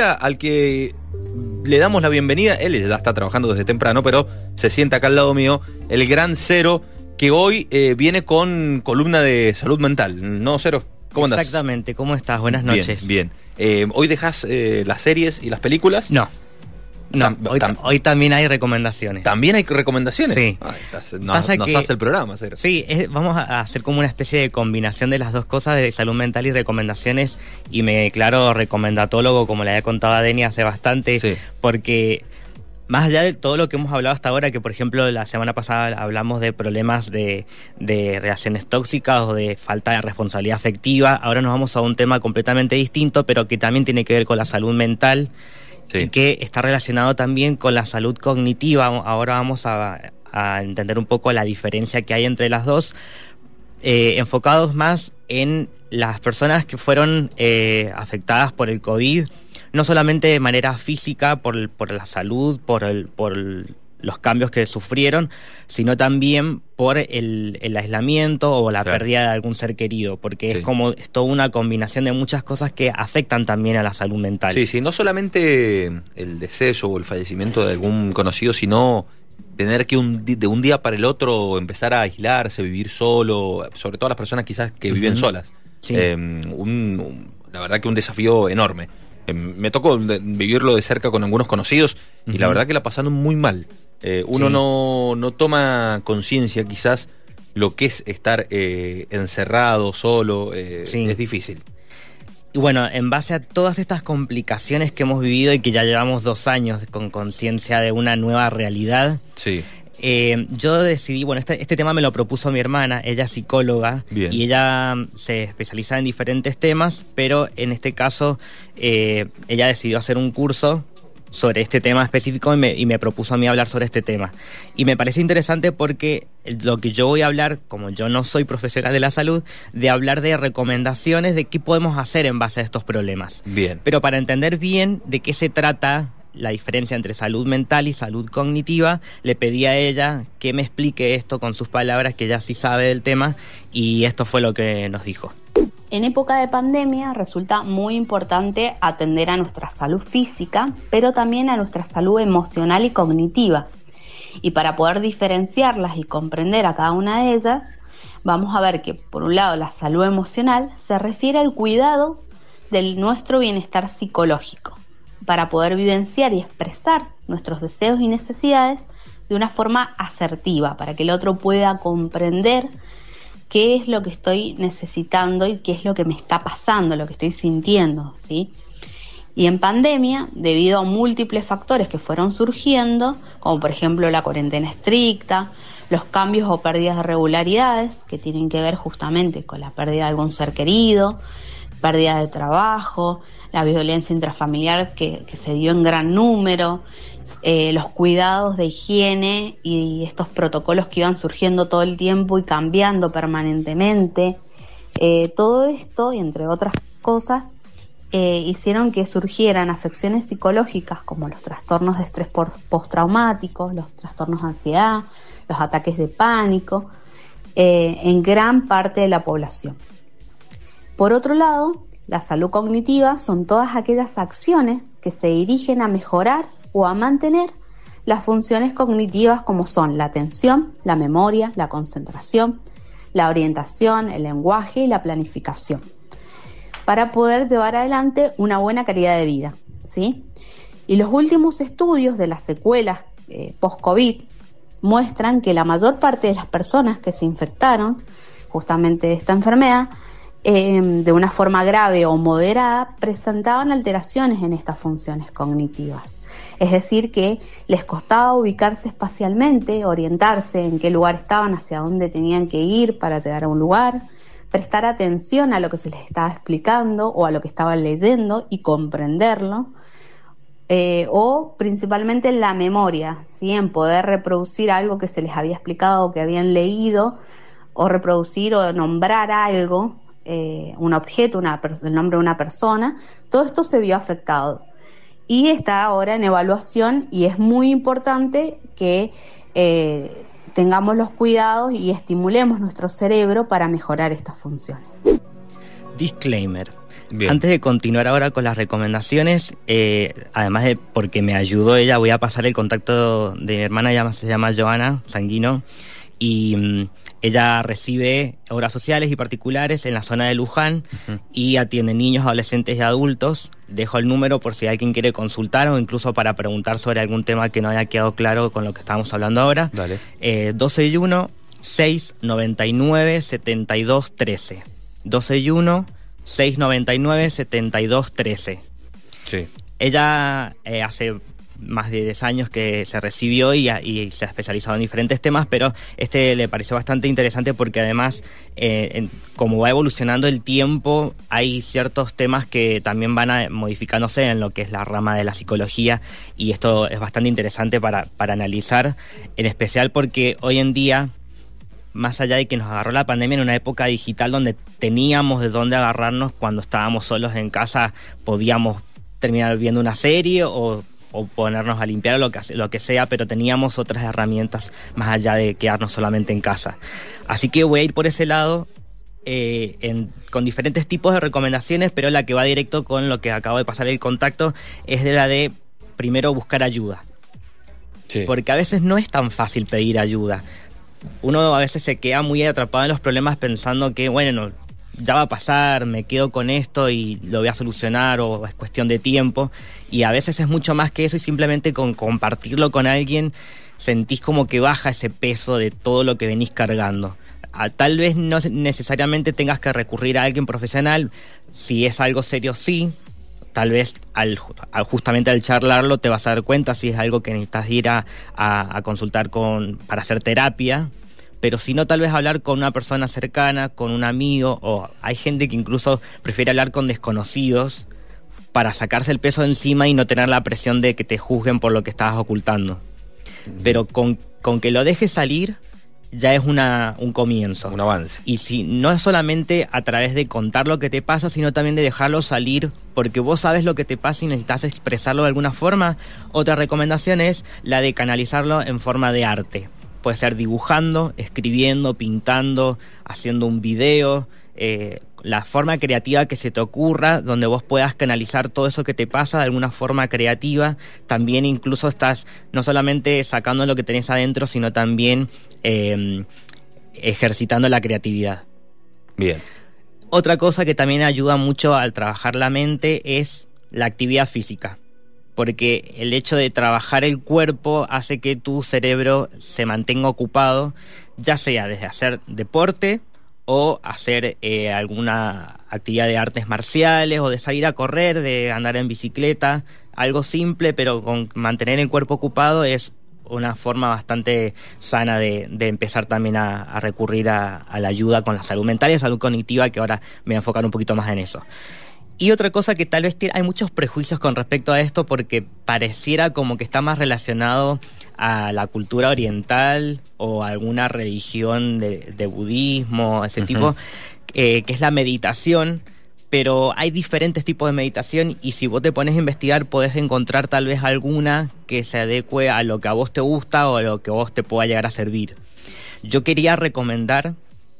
Al que le damos la bienvenida, él ya está trabajando desde temprano, pero se sienta acá al lado mío, el gran Cero, que hoy eh, viene con columna de salud mental. ¿No, Cero? ¿Cómo andas? Exactamente, ¿cómo estás? Buenas noches. Bien, bien. Eh, ¿Hoy dejas eh, las series y las películas? No. No, hoy, tam- hoy también hay recomendaciones. ¿También hay recomendaciones? Sí. Ay, estás- no- Pasa nos que- hace el programa, Cero. Sí, es- vamos a hacer como una especie de combinación de las dos cosas, de salud mental y recomendaciones, y me declaro recomendatólogo, como le había contado a Deni hace bastante, Sí. porque más allá de todo lo que hemos hablado hasta ahora, que por ejemplo la semana pasada hablamos de problemas de, de relaciones tóxicas o de falta de responsabilidad afectiva, ahora nos vamos a un tema completamente distinto, pero que también tiene que ver con la salud mental Que está relacionado también con la salud cognitiva. Ahora vamos a, entender un poco la diferencia que hay entre las dos, eh, enfocados más en las personas que fueron eh, afectadas por el COVID, no solamente de manera física, por, por la salud, por, el, por el- los cambios que sufrieron, sino también por el, el aislamiento o la Claro. pérdida de algún ser querido, porque Sí. es como es toda una combinación de muchas cosas que afectan también a la salud mental. Sí, sí, no solamente el deceso o el fallecimiento de algún conocido, sino tener que un, de un día para el otro empezar a aislarse, vivir solo, sobre todo las personas quizás que viven solas. Sí. Eh, un- un- la verdad que un desafío enorme. Eh, me tocó vivirlo de cerca con algunos conocidos y la verdad que la pasaron muy mal. Eh, uno Sí. no, no toma conciencia quizás lo que es estar eh, encerrado, solo, eh, Sí. es difícil. Y bueno, en base a todas estas complicaciones que hemos vivido y que ya llevamos dos años con conciencia de una nueva realidad, Sí. Eh, yo decidí, bueno, este, este tema me lo propuso mi hermana, ella es psicóloga Bien. y ella mm, se especializa en diferentes temas, pero en este caso eh, ella decidió hacer un curso sobre este tema específico y me, y me propuso a mí hablar sobre este tema. Y me parece interesante porque lo que yo voy a hablar, como yo no soy profesional de la salud, de hablar de recomendaciones de qué podemos hacer en base a estos problemas. Bien. Pero para entender bien de qué se trata la diferencia entre salud mental y salud cognitiva, le pedí a ella que me explique esto con sus palabras, que ella sí sabe del tema, y esto fue lo que nos dijo. En época de pandemia resulta muy importante atender a nuestra salud física, pero también a nuestra salud emocional y cognitiva. Y para poder diferenciarlas y comprender a cada una de ellas, vamos a ver que por un lado la salud emocional se refiere al cuidado de nuestro bienestar psicológico, para poder vivenciar y expresar nuestros deseos y necesidades de una forma asertiva, para que el otro pueda comprender qué es lo que estoy necesitando y qué es lo que me está pasando, lo que estoy sintiendo, ¿sí? Y en pandemia, debido a múltiples factores que fueron surgiendo, como por ejemplo la cuarentena estricta, los cambios o pérdidas de regularidades que tienen que ver justamente con la pérdida de algún ser querido, pérdida de trabajo, la violencia intrafamiliar que, que se dio en gran número, eh, los cuidados de higiene y estos protocolos que iban surgiendo todo el tiempo y cambiando permanentemente. Eh, todo esto, y entre otras cosas, eh, hicieron que surgieran afecciones psicológicas como los trastornos de estrés postraumáticos, los trastornos de ansiedad, los ataques de pánico, en gran parte de la población. Por otro lado, la salud cognitiva son todas aquellas acciones que se dirigen a mejorar o a mantener las funciones cognitivas como son la atención, la memoria, la concentración, la orientación, el lenguaje y la planificación, para poder llevar adelante una buena calidad de vida. ¿sí? Y los últimos estudios de las secuelas eh, post-COVID muestran que la mayor parte de las personas que se infectaron justamente de esta enfermedad eh, de una forma grave o moderada presentaban alteraciones en estas funciones cognitivas. Es decir, que les costaba ubicarse espacialmente, orientarse en qué lugar estaban, hacia dónde tenían que ir para llegar a un lugar, prestar atención a lo que se les estaba explicando o a lo que estaban leyendo y comprenderlo. Eh, o principalmente en la memoria, ¿sí? en poder reproducir algo que se les había explicado o que habían leído, o reproducir o nombrar algo, eh, un objeto, una el nombre de una persona, todo esto se vio afectado. Y está ahora en evaluación y es muy importante que eh, tengamos los cuidados y estimulemos nuestro cerebro para mejorar estas funciones. Disclaimer. Antes de continuar ahora con las recomendaciones, eh, además de porque me ayudó ella, voy a pasar el contacto de mi hermana, ella se llama Joana Sanguino, y mm, ella recibe obras sociales y particulares en la zona de Luján y atiende niños, adolescentes y adultos. Dejo el número por si alguien quiere consultar o incluso para preguntar sobre algún tema que no haya quedado claro con lo que estamos hablando ahora. Dale. Eh, 12 y 1 699 72 13. 12 y 1 699 72 13. Sí. Ella eh, hace más de 10 años que se recibió y, se ha especializado en diferentes temas, pero este le pareció bastante interesante porque además, eh, como va evolucionando el tiempo, hay ciertos temas que también van a modificándose en lo que es la rama de la psicología y esto es bastante interesante para, para analizar, en especial porque hoy en día más allá de que nos agarró la pandemia en una época digital donde teníamos de dónde agarrarnos cuando estábamos solos en casa, podíamos terminar viendo una serie o, o ponernos a limpiar o lo que, lo que sea, pero teníamos otras herramientas más allá de quedarnos solamente en casa. Así que voy a ir por ese lado eh, en, con diferentes tipos de recomendaciones, pero la que va directo con lo que acabo de pasar el contacto es de la de primero buscar ayuda. Sí. Porque a veces no es tan fácil pedir ayuda uno a veces se queda muy atrapado en los problemas pensando que, bueno, ya va a pasar, me quedo con esto y lo voy a solucionar o es cuestión de tiempo. Y a veces es mucho más que eso y simplemente con compartirlo con alguien sentís como que baja ese peso de todo lo que venís cargando. A, tal vez no necesariamente tengas que recurrir a alguien profesional, si es algo serio sí, tal vez al, justamente al charlarlo te vas a dar cuenta si es algo que necesitas ir a, a, a, consultar con para hacer terapia pero si no tal vez hablar con una persona cercana con un amigo o hay gente que incluso prefiere hablar con desconocidos para sacarse el peso de encima y no tener la presión de que te juzguen por lo que estabas ocultando pero con, con que lo dejes salir ya es una, un comienzo. Un avance. Y si no es solamente a través de contar lo que te pasa, sino también de dejarlo salir, porque vos sabes lo que te pasa y necesitas expresarlo de alguna forma. Otra recomendación es la de canalizarlo en forma de arte. Puede ser dibujando, escribiendo, pintando, haciendo un video, eh, la forma creativa que se te ocurra, donde vos puedas canalizar todo eso que te pasa de alguna forma creativa. También incluso estás no solamente sacando lo que tenés adentro, sino también eh, ejercitando la creatividad. Bien. Otra cosa que también ayuda mucho al trabajar la mente es la actividad física. Porque el hecho de trabajar el cuerpo hace que tu cerebro se mantenga ocupado, ya sea desde hacer deporte, o hacer eh, alguna actividad de artes marciales o de salir a correr, de andar en bicicleta, algo simple, pero con mantener el cuerpo ocupado es una forma bastante sana de, de empezar también a, recurrir a, a, la ayuda con la salud mental y la salud cognitiva, que ahora me voy a enfocar un poquito más en eso. Y otra cosa que tal vez tiene, hay muchos prejuicios con respecto a esto porque pareciera como que está más relacionado a la cultura oriental o a alguna religión de, de budismo, ese uh -huh. tipo, eh, que es la meditación. Pero hay diferentes tipos de meditación y si vos te pones a investigar podés encontrar tal vez alguna que se adecue a lo que a vos te gusta o a lo que a vos te pueda llegar a servir. Yo quería recomendar,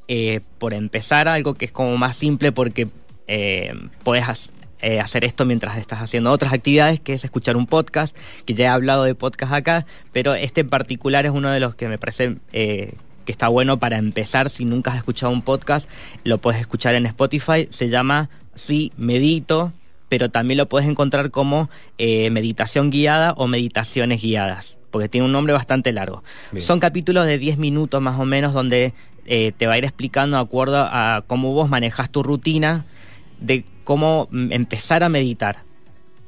eh, por empezar, algo que es como más simple porque eh, puedes eh, hacer esto mientras estás haciendo otras actividades, que es escuchar un podcast, que ya he hablado de podcast acá, pero este en particular es uno de los que me parece eh, que está bueno para empezar. Si nunca has escuchado un podcast, lo puedes escuchar en Spotify, se llama Sí Medito, pero también lo puedes encontrar como eh, meditación guiada o meditaciones guiadas porque tiene un nombre bastante largo. Bien. Son capítulos de 10 minutos más o menos donde eh, te va a ir explicando de acuerdo a cómo vos manejas tu rutina, de cómo empezar a meditar.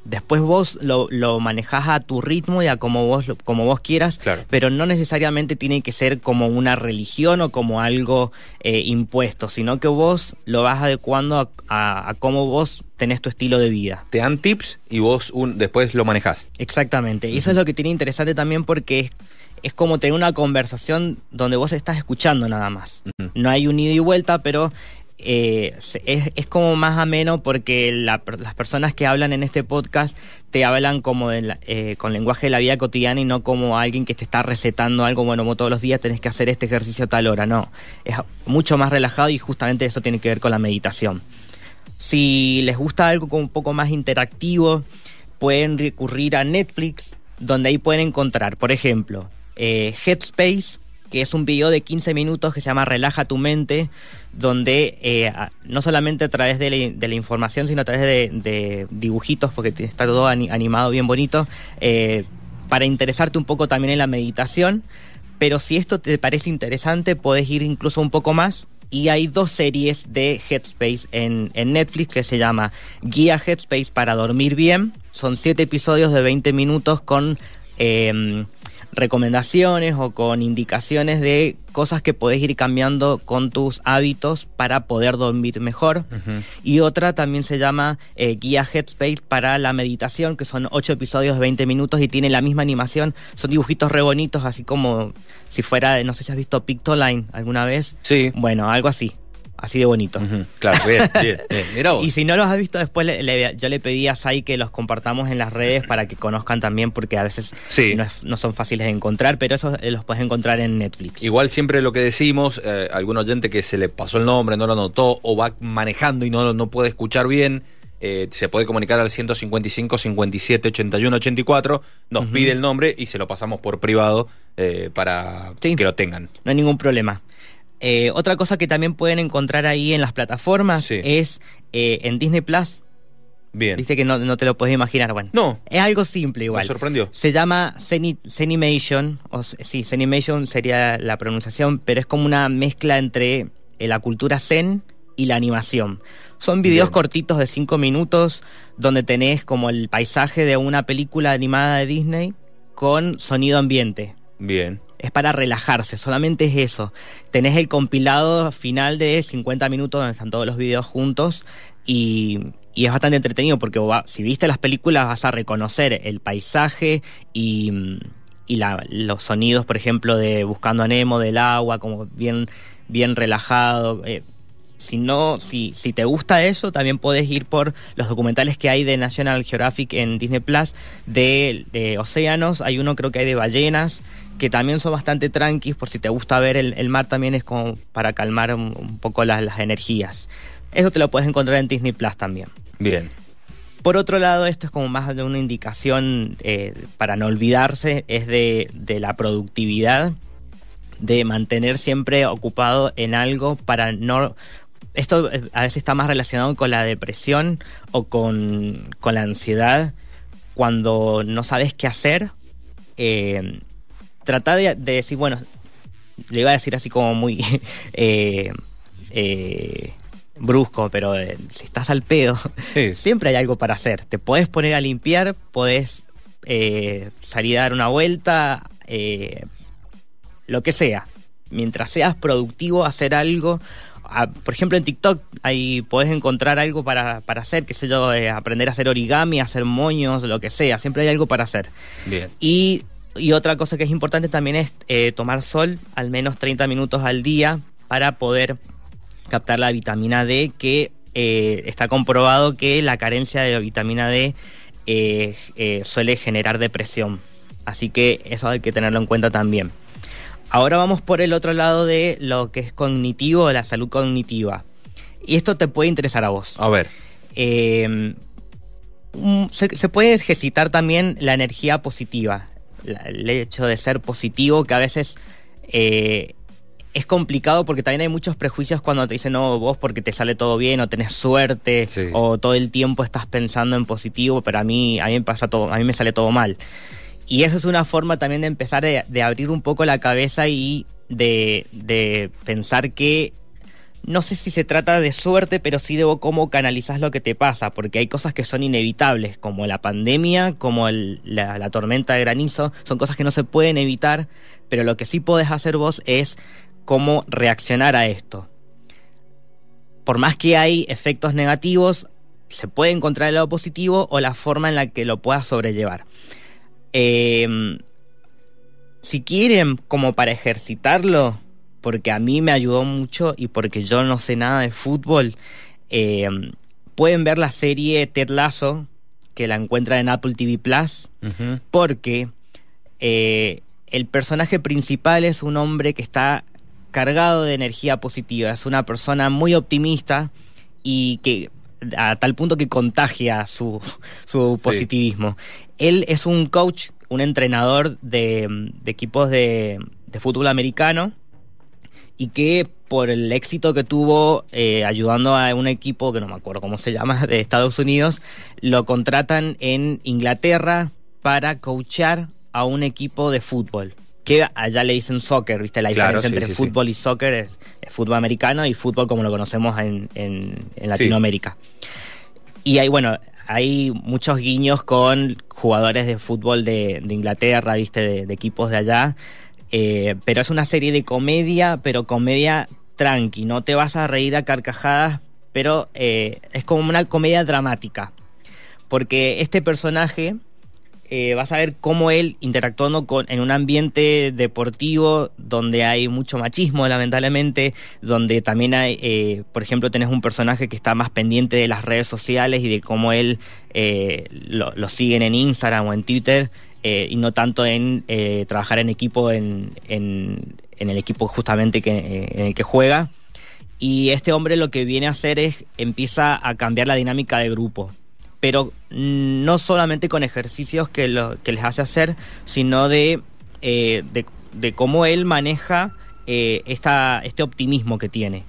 Después vos lo, lo manejás a tu ritmo y a como vos, como vos quieras, claro. pero no necesariamente tiene que ser como una religión o como algo eh, impuesto, sino que vos lo vas adecuando a, a, a, cómo vos tenés tu estilo de vida. Te dan tips y vos un, después lo manejás. Exactamente, y eso uh -huh. es lo que tiene interesante también porque es, es como tener una conversación donde vos estás escuchando nada más. Uh -huh. No hay un ida y vuelta, pero eh, es, es, como más ameno porque la, las personas que hablan en este podcast te hablan como eh, con lenguaje de la vida cotidiana y no como alguien que te está recetando algo, bueno, como todos los días tenés que hacer este ejercicio a tal hora, no. Es mucho más relajado y justamente eso tiene que ver con la meditación. Si les gusta algo como un poco más interactivo, pueden recurrir a Netflix, donde ahí pueden encontrar, por ejemplo, eh, Headspace, que es un video de 15 minutos que se llama Relaja tu mente, donde eh, no solamente a través de la, información, sino a través de, dibujitos, porque está todo animado bien bonito, eh, para interesarte un poco también en la meditación. Pero si esto te parece interesante, puedes ir incluso un poco más. Y hay dos series de Headspace en, Netflix que se llama Guía Headspace para dormir bien. Son siete episodios de 20 minutos con eh, recomendaciones o con indicaciones de cosas que podés ir cambiando con tus hábitos para poder dormir mejor. Y otra también se llama eh, Guía Headspace para la meditación, que son ocho episodios de 20 minutos y tiene la misma animación. Son dibujitos re bonitos, así como si fuera, no sé si has visto Pictoline alguna vez. Sí. Bueno, algo así así de bonito. Claro, bien, bien, Y si no los has visto después, yo le pedí a Sai que los compartamos en las redes para que conozcan también, porque a veces no, son fáciles de encontrar, pero esos eh, los puedes encontrar en Netflix. Igual siempre lo que decimos, eh, algún oyente que se le pasó el nombre, no lo anotó, o va manejando y no, no puede escuchar bien, eh, se puede comunicar al 155 57 81 84, nos pide el nombre y se lo pasamos por privado eh, para que lo tengan. No hay ningún problema. Eh, otra cosa que también pueden encontrar ahí en las plataformas es eh, en Disney Plus. Bien. Viste que no, te lo puedes imaginar. Bueno, no. Es algo simple igual. Me sorprendió. Se llama Zenimation. O, sí, Zenimation sería la pronunciación, pero es como una mezcla entre eh, la cultura zen y la animación. Son videos cortitos de 5 minutos donde tenés como el paisaje de una película animada de Disney con sonido ambiente. Bien es para relajarse, solamente es eso. Tenés el compilado final de 50 minutos donde están todos los videos juntos y, es bastante entretenido porque si viste las películas vas a reconocer el paisaje y, los sonidos, por ejemplo, de Buscando a Nemo, del agua, como bien, bien relajado. Eh, si no, si, si te gusta eso, también puedes ir por los documentales que hay de National Geographic en Disney Plus de, de océanos. Hay uno creo que hay de ballenas que también son bastante tranquis, por si te gusta ver el, mar también es como para calmar un, poco las, energías. Eso te lo puedes encontrar en Disney Plus también. Bien. Por otro lado, esto es como más de una indicación eh, para no olvidarse, es de, de la productividad, de mantener siempre ocupado en algo para no esto eh, a veces está más relacionado con la depresión o con, con la ansiedad. Cuando no sabes qué hacer, eh, tratar de, decir, bueno, le iba a decir así como muy eh, eh, brusco, pero eh, si estás al pedo, siempre hay algo para hacer. Te puedes poner a limpiar, puedes salir a dar una vuelta, lo que sea. Mientras seas productivo, hacer algo. Ah, por ejemplo, en TikTok ahí puedes encontrar algo para, para hacer, qué sé yo, aprender a hacer origami, hacer moños, lo que sea. Siempre hay algo para hacer. Bien. Y y otra cosa que es importante también es eh, tomar sol al menos 30 minutos al día para poder captar la vitamina D, que eh, está comprobado que la carencia de vitamina D eh, suele generar depresión. Así que eso hay que tenerlo en cuenta también. Ahora vamos por el otro lado de lo que es cognitivo, la salud cognitiva. Y esto te puede interesar a vos. A ver. se, se, puede ejercitar también la energía positiva el hecho de ser positivo, que a veces eh, es complicado porque también hay muchos prejuicios cuando te dicen, no, vos porque te sale todo bien o tenés suerte o todo el tiempo estás pensando en positivo, pero a mí, a mí me pasa todo, a mí me sale todo mal. Y esa es una forma también de empezar de, abrir un poco la cabeza y de, de pensar que no sé si se trata de suerte, pero sí de cómo canalizas lo que te pasa, porque hay cosas que son inevitables, como la pandemia, como la, tormenta de granizo, son cosas que no se pueden evitar, pero lo que sí podés hacer vos es cómo reaccionar a esto. Por más que hay efectos negativos, se puede encontrar el lado positivo o la forma en la que lo puedas sobrellevar. Em, si quieren, como para ejercitarlo, porque a mí me ayudó mucho y porque yo no sé nada de fútbol. Eh, pueden ver la serie Ted Lasso, que la encuentran en Apple TV Plus, porque eh, el personaje principal es un hombre que está cargado de energía positiva, es una persona muy optimista y que a tal punto que contagia su, su positivismo. Él es un coach, un entrenador de, equipos de, fútbol americano y que por el éxito que tuvo eh, ayudando a un equipo que no me acuerdo cómo se llama de Estados Unidos, lo contratan en Inglaterra para coachar a un equipo de fútbol que allá le dicen soccer, ¿viste? La diferencia entre fútbol y soccer es, fútbol americano y fútbol como lo conocemos en, en, Latinoamérica. Y hay, bueno, hay muchos guiños con jugadores de fútbol de, Inglaterra, ¿viste? De, equipos de allá. Eh, pero es una serie de comedia, pero comedia tranqui. No te vas a reír a carcajadas, pero eh, es como una comedia dramática. Porque este personaje eh, vas a ver cómo él interactuando con, en un ambiente deportivo donde hay mucho machismo, lamentablemente, donde también hay, eh, por ejemplo, tenés un personaje que está más pendiente de las redes sociales y de cómo él eh, lo, siguen en Instagram o en Twitter y no tanto en trabajar en equipo en, en, el equipo justamente que, en el que juega. Y este hombre lo que viene a hacer es empieza a cambiar la dinámica de grupo pero no solamente con ejercicios que, lo, que les hace hacer, sino de, eh, de, cómo él maneja eh, esta, este optimismo que tiene.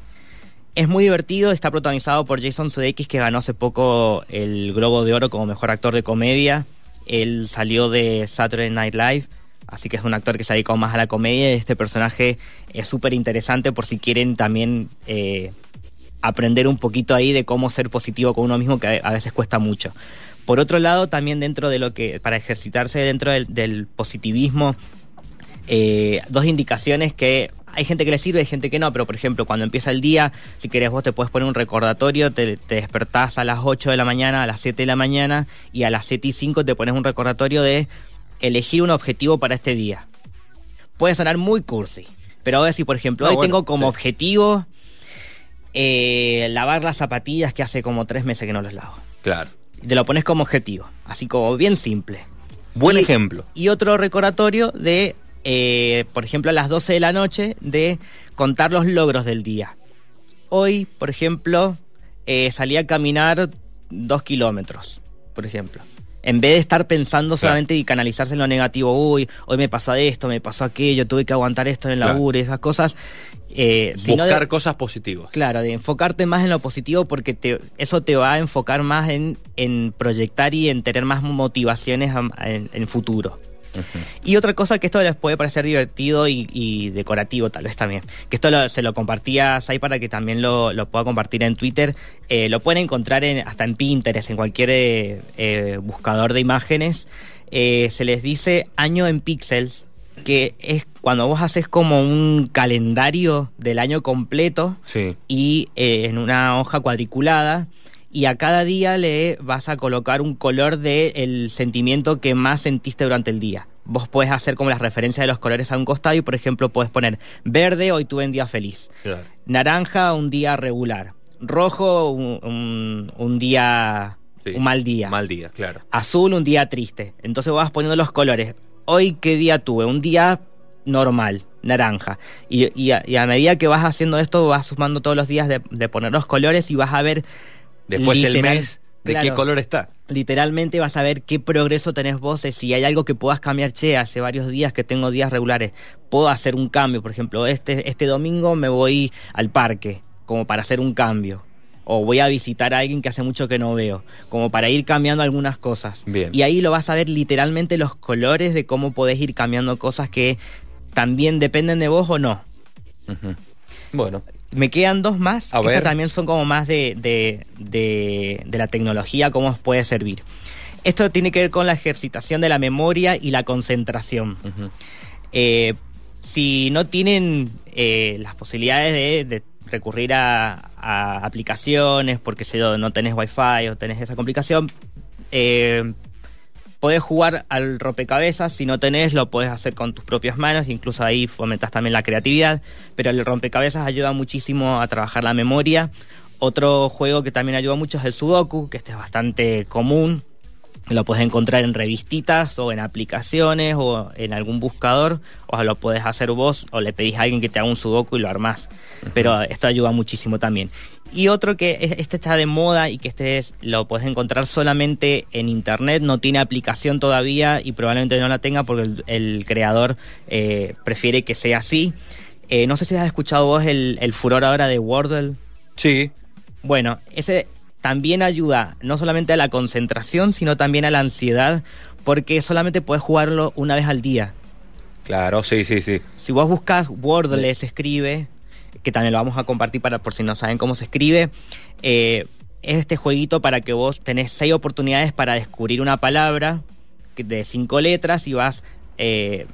Es muy divertido, está protagonizado por Jason Sudeikis, que ganó hace poco el Globo de Oro como mejor actor de comedia. Él salió de Saturday Night Live, así que es un actor que se ha dedicado más a la comedia. Este personaje es súper interesante por si quieren también eh, aprender un poquito ahí de cómo ser positivo con uno mismo, que a veces cuesta mucho. Por otro lado, también dentro de lo que, para ejercitarse dentro del, positivismo, eh, dos indicaciones que hay gente que le sirve, hay gente que no, pero por ejemplo, cuando empieza el día, si querés vos te puedes poner un recordatorio, te, despertás a las 8 de la mañana, a las 7 de la mañana, y a las 7 y 5 te pones un recordatorio de elegir un objetivo para este día. Puede sonar muy cursi, pero ahora si por ejemplo, hoy tengo como objetivo eh, lavar las zapatillas que hace como tres meses que no los lavo. Claro. Te lo pones como objetivo, así como bien simple. Buen ejemplo. Y otro recordatorio de, eh, por ejemplo, a las 12 de la noche, de contar los logros del día. Hoy, por ejemplo, eh, salí a caminar dos kilómetros, por ejemplo en vez de estar pensando solamente y canalizarse en lo negativo, uy, hoy me pasa esto, me pasó aquello, tuve que aguantar esto en el laburo, esas cosas. Eh, Buscar cosas positivas. Claro, de enfocarte más en lo positivo porque te, eso te va a enfocar más en, en proyectar y en tener más motivaciones en, en futuro. Y otra cosa que esto les puede parecer divertido y, decorativo tal vez también, que esto se lo compartía Sai para que también lo, pueda compartir en Twitter, eh, lo pueden encontrar en, hasta en Pinterest, en cualquier eh, eh, buscador de imágenes, se les dice año en píxeles, que es cuando vos haces como un calendario del año completo y en una hoja cuadriculada y a cada día le vas a colocar un color del sentimiento que más sentiste durante el día. Vos puedes hacer como las referencias de los colores a un costado y, por ejemplo, puedes poner verde, hoy tuve un día feliz. Naranja, un día regular. Rojo, un, día, un mal día. Mal día, claro. Azul, un día triste. Entonces vas poniendo los colores. Hoy, ¿qué día tuve? Un día normal, naranja. Y, a, medida que vas haciendo esto, vas sumando todos los días de, de poner los colores y vas a ver Después el mes, ¿de qué color está? Literalmente vas a ver qué progreso tenés vos, si hay algo que puedas cambiar, che, hace varios días que tengo días regulares, puedo hacer un cambio, por ejemplo, este, este domingo me voy al parque, como para hacer un cambio. O voy a visitar a alguien que hace mucho que no veo, como para ir cambiando algunas cosas. Bien. Y ahí lo vas a ver literalmente los colores de cómo podés ir cambiando cosas que también dependen de vos o no. Bueno. Me quedan dos más, que estas también son como más de, de, la tecnología, cómo os puede servir. Esto tiene que ver con la ejercitación de la memoria y la concentración. Eh, si no tienen eh, las posibilidades de, recurrir a, aplicaciones porque si no tenés wifi o tenés esa complicación, eh, podés jugar al rompecabezas, si no tenés lo podés hacer con tus propias manos, incluso ahí fomentas también la creatividad, pero el rompecabezas ayuda muchísimo a trabajar la memoria. Otro juego que también ayuda mucho es el Sudoku, que este es bastante común, Lo puedes encontrar en revistitas o en aplicaciones o en algún buscador, o lo puedes hacer vos o le pedís a alguien que te haga un sudoku y lo armás. Pero esto ayuda muchísimo también. Y otro que este está de moda y que este es, lo puedes encontrar solamente en internet, no tiene aplicación todavía y probablemente no la tenga porque el, creador eh, prefiere que sea así. Eh, no sé si has escuchado vos el, el furor ahora de Wordle. Sí. Bueno, ese también ayuda no solamente a la concentración, sino también a la ansiedad, porque solamente puedes jugarlo una vez al día. Claro, sí, sí, sí. Si vos buscas Wordle, se escribe, que también lo vamos a compartir para por si no saben cómo se escribe, eh, es este jueguito para que vos tenés seis oportunidades para descubrir una palabra de cinco letras y vas eh,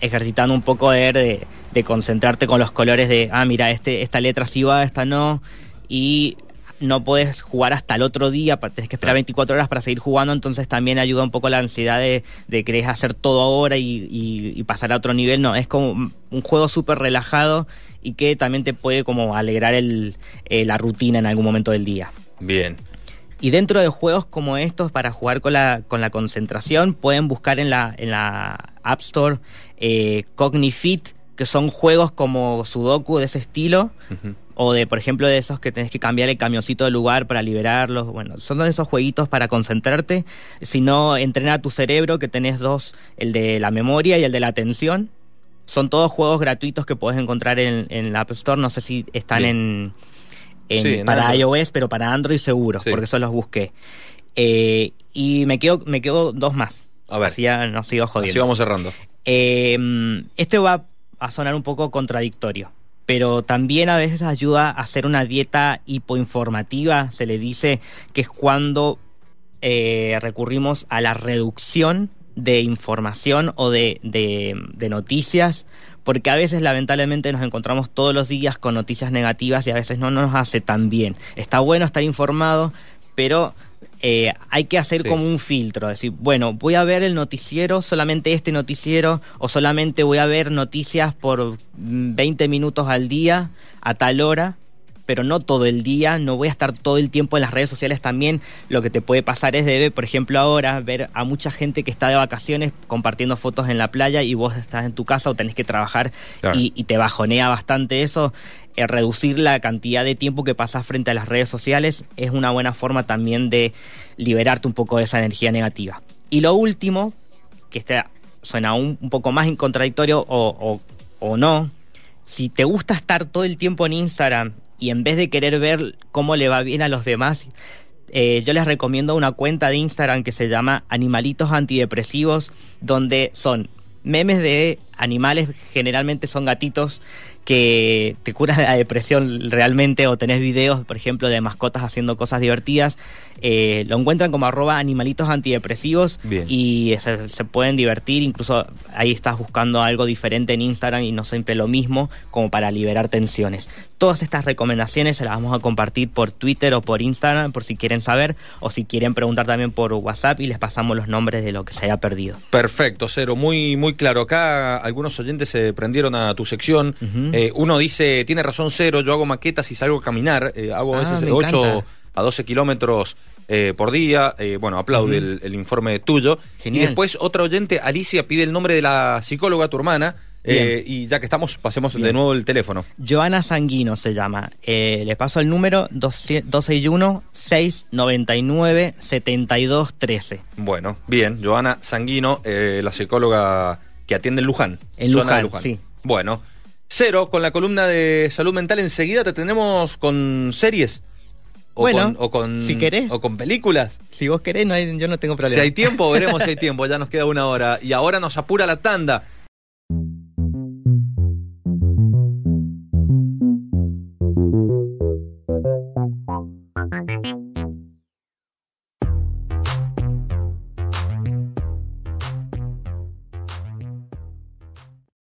ejercitando un poco de, de, concentrarte con los colores de, ah, mira, este, esta letra sí va, esta no, y no puedes jugar hasta el otro día, tienes que esperar 24 horas para seguir jugando, entonces también ayuda un poco la ansiedad de, de querer hacer todo ahora y, pasar a otro nivel. No, es como un juego súper relajado y que también te puede como alegrar el, eh, la rutina en algún momento del día. Bien. Y dentro de juegos como estos, para jugar con la, con la concentración, pueden buscar en la, en la App Store eh, Cognifit, que son juegos como Sudoku de ese estilo, o de, por ejemplo, de esos que tenés que cambiar el camioncito de lugar para liberarlos. Bueno, son esos jueguitos para concentrarte. Si no, entrena tu cerebro, que tenés dos, el de la memoria y el de la atención. Son todos juegos gratuitos que puedes encontrar en, la App Store. No sé si están en, para iOS, pero para Android seguro, porque eso los busqué. Eh, y me quedo, me quedo dos más. A ver. Así ya no sigo jodiendo. Así vamos cerrando. Eh, este va a sonar un poco contradictorio pero también a veces ayuda a hacer una dieta hipoinformativa, se le dice que es cuando eh, recurrimos a la reducción de información o de, de, noticias, porque a veces lamentablemente nos encontramos todos los días con noticias negativas y a veces no nos hace tan bien. Está bueno estar informado, pero eh, hay que hacer como un filtro, decir, bueno, voy a ver el noticiero, solamente este noticiero, o solamente voy a ver noticias por 20 minutos al día, a tal hora, pero no todo el día, no voy a estar todo el tiempo en las redes sociales también. Lo que te puede pasar es de, por ejemplo, ahora ver a mucha gente que está de vacaciones compartiendo fotos en la playa y vos estás en tu casa o tenés que trabajar y, te bajonea bastante eso. Eh, reducir la cantidad de tiempo que pasas frente a las redes sociales es una buena forma también de liberarte un poco de esa energía negativa. Y lo último, que este suena un, poco más incontradictorio o, o no, si te gusta estar todo el tiempo en Instagram y en vez de querer ver cómo le va bien a los demás, eh, yo les recomiendo una cuenta de Instagram que se llama Animalitos Antidepresivos, donde son memes de animales, generalmente son gatitos, que te curas de la depresión realmente o tenés videos, por ejemplo, de mascotas haciendo cosas divertidas, eh, lo encuentran como arroba animalitos antidepresivos y se, pueden divertir, incluso ahí estás buscando algo diferente en Instagram y no siempre lo mismo, como para liberar tensiones. Todas estas recomendaciones se las vamos a compartir por Twitter o por Instagram por si quieren saber o si quieren preguntar también por WhatsApp y les pasamos los nombres de lo que se haya perdido. Perfecto, Cero, muy, muy claro. Acá algunos oyentes se prendieron a tu sección. Eh, uno dice, tiene razón Cero, yo hago maquetas y salgo a caminar, eh, hago a veces 8 a 12 kilómetros eh, por día. Eh, bueno, aplaude el, informe tuyo. Y después otra oyente, Alicia, pide el nombre de la psicóloga, tu hermana. Eh, y ya que estamos, pasemos de nuevo el teléfono. Joana Sanguino se llama. le paso el número 261-699-7213. Bueno, bien. Joana Sanguino, la psicóloga que atiende en Luján. En Luján, Luján, sí. Bueno, cero, con la columna de salud mental enseguida te tenemos con series. O bueno, con, o con, si querés. O con películas. Si vos querés, no hay, yo no tengo problema. Si hay tiempo, veremos si hay tiempo. Ya nos queda una hora. Y ahora nos apura la tanda.